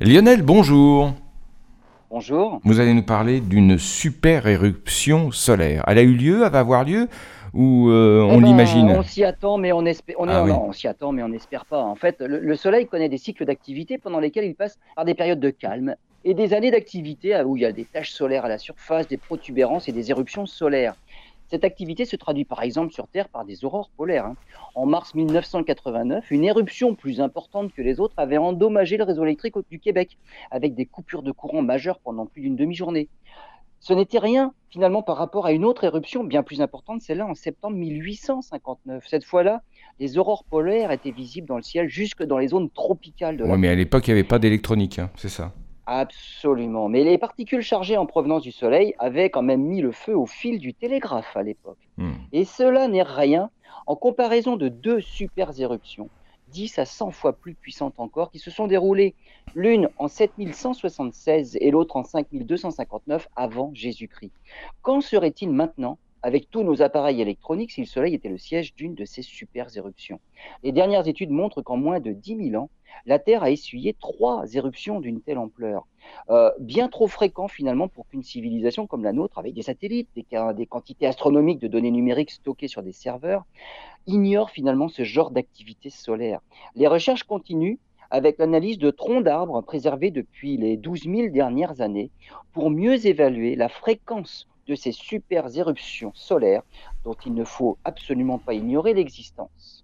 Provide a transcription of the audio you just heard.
Lionel, bonjour. Bonjour. Vous allez nous parler d'une super éruption solaire. Elle a eu lieu, elle va avoir lieu ou euh, Eh on ben, l'imagine On s'y attend, mais on espère. On Ah oui. on s'y attend, mais on n'espère pas. En fait, le, le Soleil connaît des cycles d'activité pendant lesquels il passe par des périodes de calme et des années d'activité ah, où il y a des taches solaires à la surface, des protubérances et des éruptions solaires. Cette activité se traduit par exemple sur Terre par des aurores polaires. hein. En mars 1989, une éruption plus importante que les autres avait endommagé le réseau électrique du Québec, avec des coupures de courant majeures pendant plus d'une demi-journée. Ce n'était rien finalement par rapport à une autre éruption bien plus importante, celle-là en septembre 1859. Cette fois-là, les aurores polaires étaient visibles dans le ciel jusque dans les zones tropicales de Oui, mais à l'époque, il n'y avait pas d'électronique, hein, c'est ça. Absolument. Mais les particules chargées en provenance du Soleil avaient quand même mis le feu au fil du télégraphe à l'époque. Hmm. Et cela n'est rien en comparaison de deux super éruptions, 10 à 100 fois plus puissantes encore, qui se sont déroulées l'une en 7176 et l'autre en 5259 avant Jésus-Christ. Qu'en serait-il maintenant avec tous nos appareils électroniques si le Soleil était le siège d'une de ces super éruptions Les dernières études montrent qu'en moins de 10 000 ans, la Terre a essuyé trois éruptions d'une telle ampleur. Euh, bien trop fréquent finalement pour qu'une civilisation comme la nôtre, avec des satellites, des, des quantités astronomiques de données numériques stockées sur des serveurs, ignore finalement ce genre d'activité solaire. Les recherches continuent avec l'analyse de troncs d'arbres préservés depuis les 12 000 dernières années pour mieux évaluer la fréquence de ces super éruptions solaires dont il ne faut absolument pas ignorer l'existence.